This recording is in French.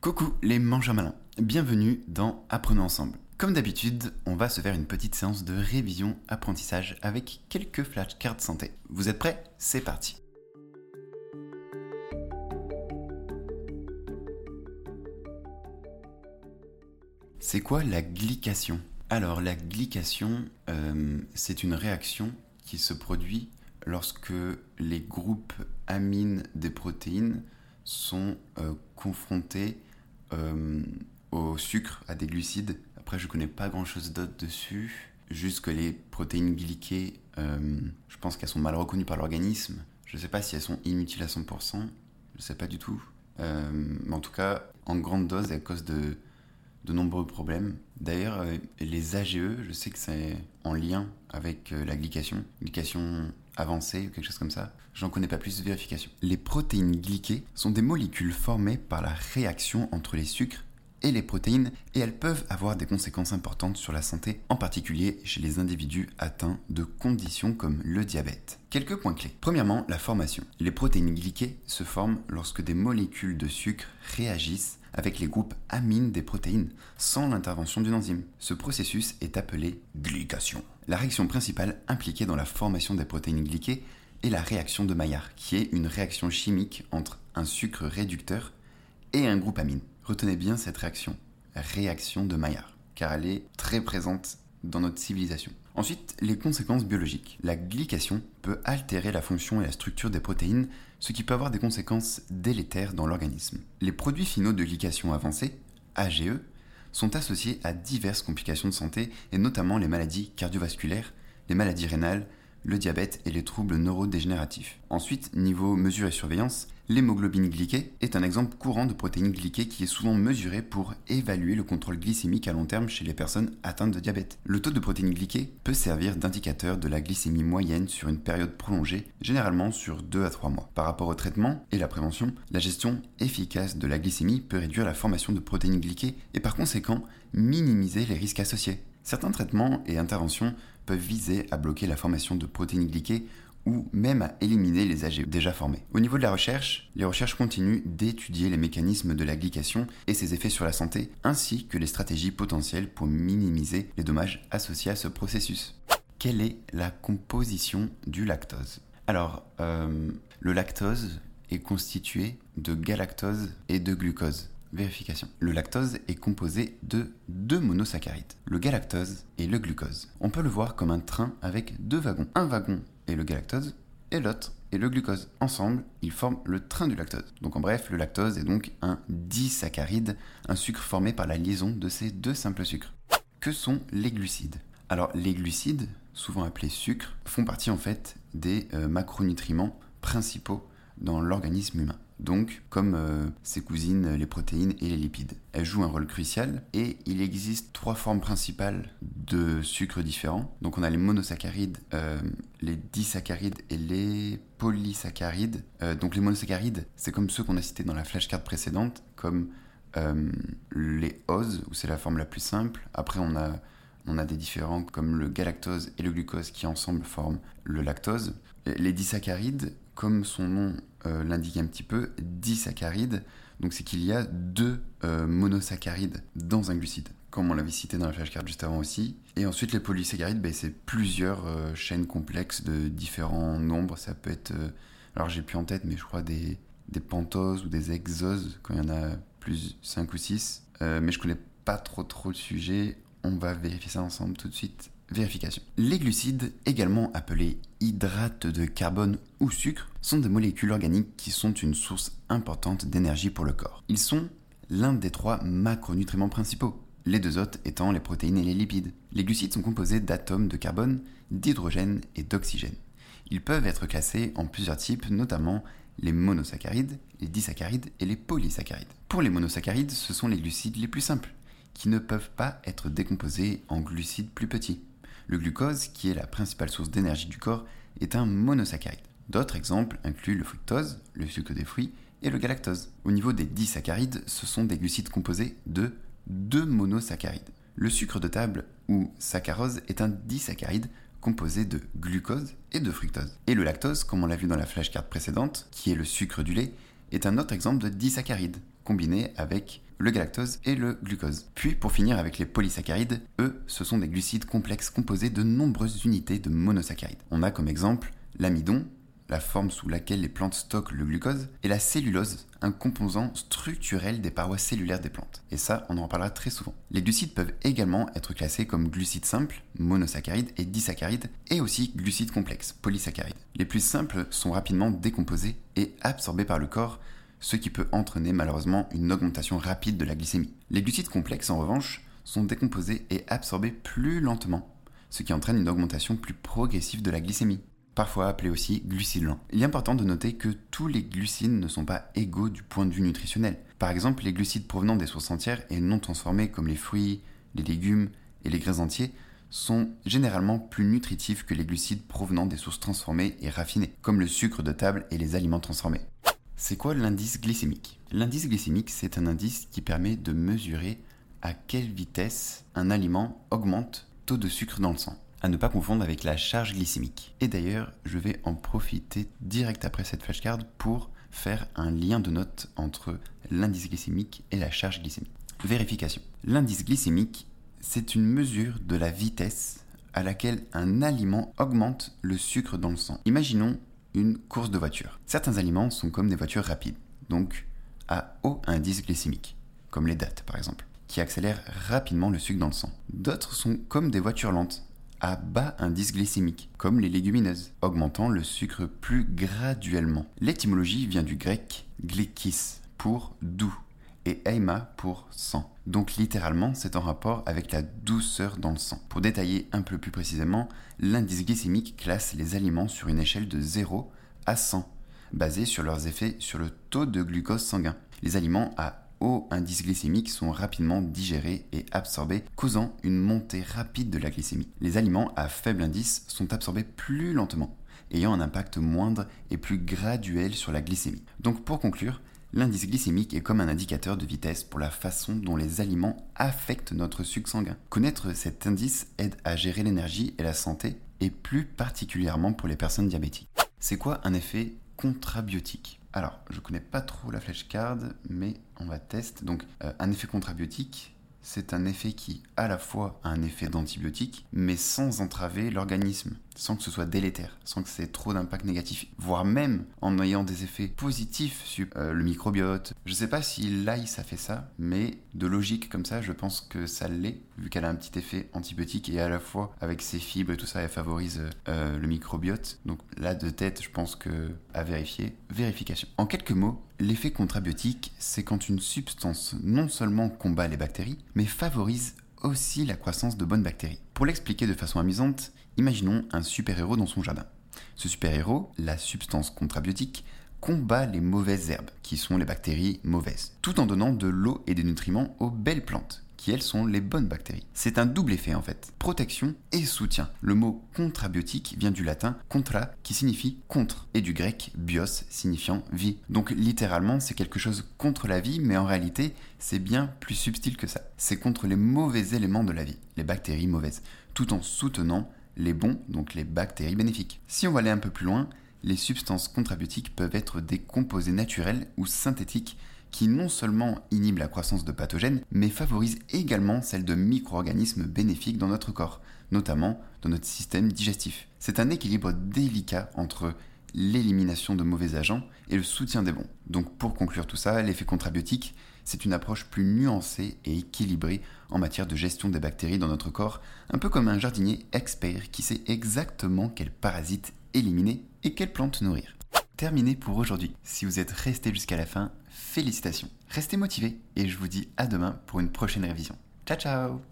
Coucou les mangeurs malins, bienvenue dans Apprenons ensemble. Comme d'habitude, on va se faire une petite séance de révision apprentissage avec quelques flashcards santé. Vous êtes prêts? C'est parti C'est quoi la glycation? Alors la glycation, euh, c'est une réaction qui se produit lorsque les groupes amines des protéines sont euh, confrontés au sucre, à des glucides. Après, je connais pas grand chose d'autre dessus. Juste que les protéines glyquées, je pense qu'elles sont mal reconnues par l'organisme. Je sais pas si elles sont inutiles à 100%. Je sais pas du tout. mais en tout cas, en grande dose, elles causent de, de nombreux problèmes. D'ailleurs, euh, les AGE, je sais que c'est en lien avec euh, la glycation, glycation avancée ou quelque chose comme ça. J'en connais pas plus, vérification. Les protéines glyquées sont des molécules formées par la réaction entre les sucres et les protéines et elles peuvent avoir des conséquences importantes sur la santé, en particulier chez les individus atteints de conditions comme le diabète. Quelques points clés. Premièrement, la formation. Les protéines glyquées se forment lorsque des molécules de sucre réagissent avec les groupes amines des protéines sans l'intervention d'une enzyme. Ce processus est appelé glycation. La réaction principale impliquée dans la formation des protéines glyquées est la réaction de Maillard, qui est une réaction chimique entre un sucre réducteur et un groupe amine. Retenez bien cette réaction, réaction de Maillard, car elle est très présente dans notre civilisation. Ensuite, les conséquences biologiques. La glycation peut altérer la fonction et la structure des protéines, ce qui peut avoir des conséquences délétères dans l'organisme. Les produits finaux de glycation avancée, AGE, sont associés à diverses complications de santé et notamment les maladies cardiovasculaires, les maladies rénales, le diabète et les troubles neurodégénératifs. Ensuite, niveau mesure et surveillance, l'hémoglobine glyquée est un exemple courant de protéine glyquée qui est souvent mesurée pour évaluer le contrôle glycémique à long terme chez les personnes atteintes de diabète. Le taux de protéine glyquée peut servir d'indicateur de la glycémie moyenne sur une période prolongée, généralement sur 2 à 3 mois. Par rapport au traitement et la prévention, la gestion efficace de la glycémie peut réduire la formation de protéines glyquées et par conséquent minimiser les risques associés. Certains traitements et interventions peuvent viser à bloquer la formation de protéines glyquées ou même à éliminer les AG déjà formés. Au niveau de la recherche, les recherches continuent d'étudier les mécanismes de la glycation et ses effets sur la santé, ainsi que les stratégies potentielles pour minimiser les dommages associés à ce processus. Quelle est la composition du lactose? Alors, euh, le lactose est constitué de galactose et de glucose. Vérification. Le lactose est composé de deux monosaccharides, le galactose et le glucose. On peut le voir comme un train avec deux wagons. Un wagon est le galactose et l'autre est le glucose. Ensemble, ils forment le train du lactose. Donc en bref, le lactose est donc un disaccharide, un sucre formé par la liaison de ces deux simples sucres. Que sont les glucides? Alors les glucides, souvent appelés sucres, font partie en fait des euh, macronutriments principaux dans l'organisme humain donc comme euh, ses cousines les protéines et les lipides. Elles jouent un rôle crucial et il existe trois formes principales de sucres différents. Donc on a les monosaccharides, euh, les disaccharides et les polysaccharides. Euh, donc les monosaccharides, c'est comme ceux qu'on a cités dans la flashcard précédente, comme les oses, où c'est la forme la plus simple. Après on a on a des différents comme le galactose et le glucose qui ensemble forment le lactose. Les disaccharides, comme son nom euh, un petit peu, disaccharides. Donc c'est qu'il y a deux euh, monosaccharides dans un glucide, comme on l'avait cité dans la flashcard juste avant aussi. Et ensuite les polysaccharides, ben, c'est plusieurs euh, chaînes complexes de différents nombres. Ça peut être, alors j'ai plus en tête, mais je crois des, des pentoses ou des exoses, quand il y en a plus 5 ou 6. mais je connais pas trop trop le sujet. On va vérifier ça ensemble tout de suite. Vérification. Les glucides, également appelés hydrates de carbone ou sucre, sont des molécules organiques qui sont une source importante d'énergie pour le corps. Ils sont l'un des trois macronutriments principaux, les deux autres étant les protéines et les lipides. Les glucides sont composés d'atomes de carbone, d'hydrogène et d'oxygène. Ils peuvent être classés en plusieurs types, notamment les monosaccharides, les disaccharides et les polysaccharides. Pour les monosaccharides, ce sont les glucides les plus simples, qui ne peuvent pas être décomposés en glucides plus petits. Le glucose, qui est la principale source d'énergie du corps, est un monosaccharide. D'autres exemples incluent le fructose, le sucre des fruits, et le galactose. Au niveau des disaccharides, ce sont des glucides composés de deux monosaccharides. Le sucre de table ou saccharose est un disaccharide composé de glucose et de fructose. Et le lactose, comme on l'a vu dans la flashcard précédente, qui est le sucre du lait, est un autre exemple de disaccharide, combiné avec le galactose et le glucose. Puis pour finir avec les polysaccharides, eux, ce sont des glucides complexes composés de nombreuses unités de monosaccharides. On a comme exemple l'amidon, la forme sous laquelle les plantes stockent le glucose, et la cellulose, un composant structurel des parois cellulaires des plantes. Et ça, on en parlera très souvent. Les glucides peuvent également être classés comme glucides simples, monosaccharides et disaccharides, et aussi glucides complexes, polysaccharides. Les plus simples sont rapidement décomposés et absorbés par le corps, ce qui peut entraîner malheureusement une augmentation rapide de la glycémie. Les glucides complexes, en revanche, sont décomposés et absorbés plus lentement, ce qui entraîne une augmentation plus progressive de la glycémie parfois appelé aussi glucides lents. Il est important de noter que tous les glucides ne sont pas égaux du point de vue nutritionnel. Par exemple, les glucides provenant des sources entières et non transformés comme les fruits, les légumes et les grains entiers sont généralement plus nutritifs que les glucides provenant des sources transformées et raffinées, comme le sucre de table et les aliments transformés. C'est quoi l'indice glycémique? L'indice glycémique, c'est un indice qui permet de mesurer à quelle vitesse un aliment augmente taux de sucre dans le sang à ne pas confondre avec la charge glycémique. Et d'ailleurs, je vais en profiter direct après cette flashcard pour faire un lien de note entre l'indice glycémique et la charge glycémique. Vérification. L'indice glycémique, c'est une mesure de la vitesse à laquelle un aliment augmente le sucre dans le sang. Imaginons une course de voiture. Certains aliments sont comme des voitures rapides, donc à haut indice glycémique, comme les dates par exemple, qui accélèrent rapidement le sucre dans le sang. D'autres sont comme des voitures lentes, à bas indice glycémique, comme les légumineuses, augmentant le sucre plus graduellement. L'étymologie vient du grec glikis pour doux et eima pour sang. Donc littéralement, c'est en rapport avec la douceur dans le sang. Pour détailler un peu plus précisément, l'indice glycémique classe les aliments sur une échelle de 0 à 100, basée sur leurs effets sur le taux de glucose sanguin. Les aliments à hauts indices glycémiques sont rapidement digérés et absorbés, causant une montée rapide de la glycémie. Les aliments à faible indice sont absorbés plus lentement, ayant un impact moindre et plus graduel sur la glycémie. Donc pour conclure, L'indice glycémique est comme un indicateur de vitesse pour la façon dont les aliments affectent notre sucre sanguin. Connaître cet indice aide à gérer l'énergie et la santé, et plus particulièrement pour les personnes diabétiques. C'est quoi un effet contrabiotique? Alors, je connais pas trop la flashcard, mais on va tester. Donc, euh, un effet contrabiotique, c'est un effet qui, à la fois, a un effet d'antibiotique, mais sans entraver l'organisme sans que ce soit délétère, sans que c'est trop d'impact négatif, voire même en ayant des effets positifs sur euh, le microbiote. Je sais pas si l'ail ça fait ça, mais de logique comme ça, je pense que ça l'est, vu qu'elle a un petit effet antibiotique et à la fois avec ses fibres et tout ça, elle favorise euh, le microbiote. Donc là de tête, je pense que à vérifier, vérification. En quelques mots, l'effet contrabiotique, c'est quand une substance non seulement combat les bactéries, mais favorise aussi la croissance de bonnes bactéries. Pour l'expliquer de façon amusante, imaginons un super-héros dans son jardin. Ce super-héros, la substance contrabiotique, combat les mauvaises herbes, qui sont les bactéries mauvaises, tout en donnant de l'eau et des nutriments aux belles plantes, qui elles sont les bonnes bactéries. C'est un double effet en fait, protection et soutien. Le mot contrabiotique vient du latin contra qui signifie contre et du grec bios signifiant vie. Donc littéralement c'est quelque chose contre la vie mais en réalité c'est bien plus subtil que ça. C'est contre les mauvais éléments de la vie, les bactéries mauvaises, tout en soutenant les bons, donc les bactéries bénéfiques. Si on va aller un peu plus loin, les substances contrabiotiques peuvent être des composés naturels ou synthétiques qui non seulement inhibe la croissance de pathogènes, mais favorise également celle de micro-organismes bénéfiques dans notre corps, notamment dans notre système digestif. C'est un équilibre délicat entre l'élimination de mauvais agents et le soutien des bons. Donc pour conclure tout ça, l'effet contrabiotique, c'est une approche plus nuancée et équilibrée en matière de gestion des bactéries dans notre corps, un peu comme un jardinier expert qui sait exactement quels parasites éliminer et quelles plantes nourrir. Terminé pour aujourd'hui. Si vous êtes resté jusqu'à la fin, félicitations. Restez motivés et je vous dis à demain pour une prochaine révision. Ciao ciao